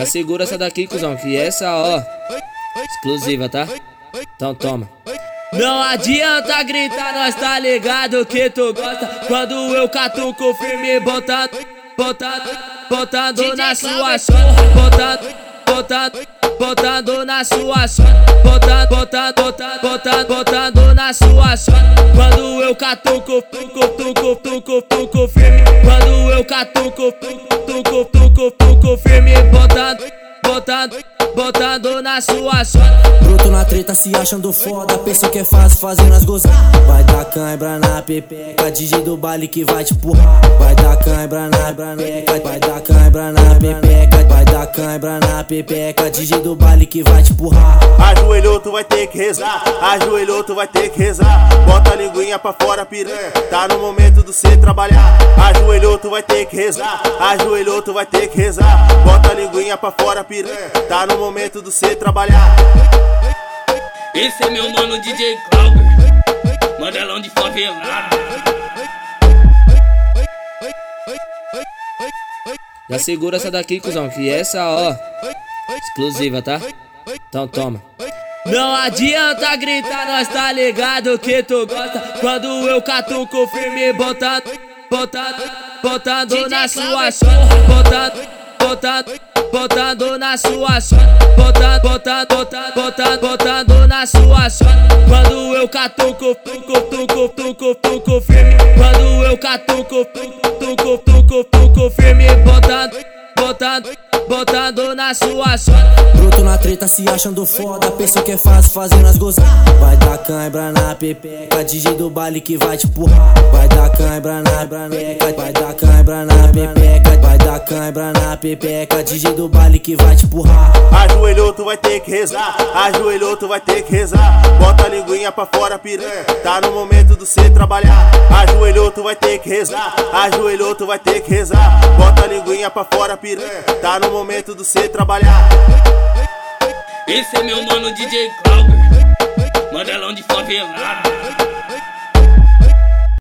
Já segura essa daqui, cuzão, que essa, ó, exclusiva, tá? Então toma. Não adianta gritar, nós tá ligado que tu gosta Quando eu catuco firme, botando, botando, botando na sua chota Botando, botando, botando na sua chota Botando, botando, botando, botando, botando na sua chota Quando eu catuco, tuco, tuco, tuco, tuco firme Quando eu catuco, tuco, tuco, tuco, tuco firme Botando, botando botando na sua chota. Bruto na treta se achando foda, pensa que é fácil fazendo as gozar. Vai dar cãibra na pepeca, DJ do baile que vai te empurrar. Vai dar cãibra na pepeca, vai dar cãibra na pepeca, cãibra na pepeca, DJ do baile que vai te empurrar. Ajoelhou, tu vai ter que rezar, ajoelhou, tu vai ter que rezar. Bota a linguinha pra fora, piranha, tá no momento do cê trabalhar. Ajoelhou, tu vai ter que rezar, ajoelhou, tu vai ter que rezar. Bota a linguinha pra fora, piranha, tá no momento do cê trabalhar. Esse é meu mano DJ Cláudio, mandelão de favelado. Já segura essa daqui, cuzão, que essa, ó, exclusiva, tá? Então toma. Não adianta gritar, nós tá ligado que tu gosta Quando eu catuco firme, botando, botando, botando na sua chota Botando, botando botando na sua chota, botando, botando, botando, botando, botando na sua chota. Quando eu catuco, tuco, tuco, tuco, tuco firme. Quando eu catuco, tuco, tuco, tuco, tuco firme, botando, botando botando na sua chota. Bruto na treta se achando foda, pensa que é fácil fazendo as gozar. Vai dar cãibra na pepeca, DJ do baile que vai te empurrar. Vai dar cãibra na pepeca, vai dar cãibra na pepeca, cãibra na pepeca, DJ do baile que vai te empurrar. Ajoelhou, tu vai ter que rezar, ajoelhou, tu vai ter que rezar. Bota a linguinha pra fora, piranha, tá no momento do cê trabalhar. Ajoelhou, tu vai ter que rezar, ajoelhou, tu vai ter que rezar. Bota a linguinha pra fora, piranha, tá no momento do cê trabalhar. Esse é meu mano DJ Cláudio, mandelão de favelado.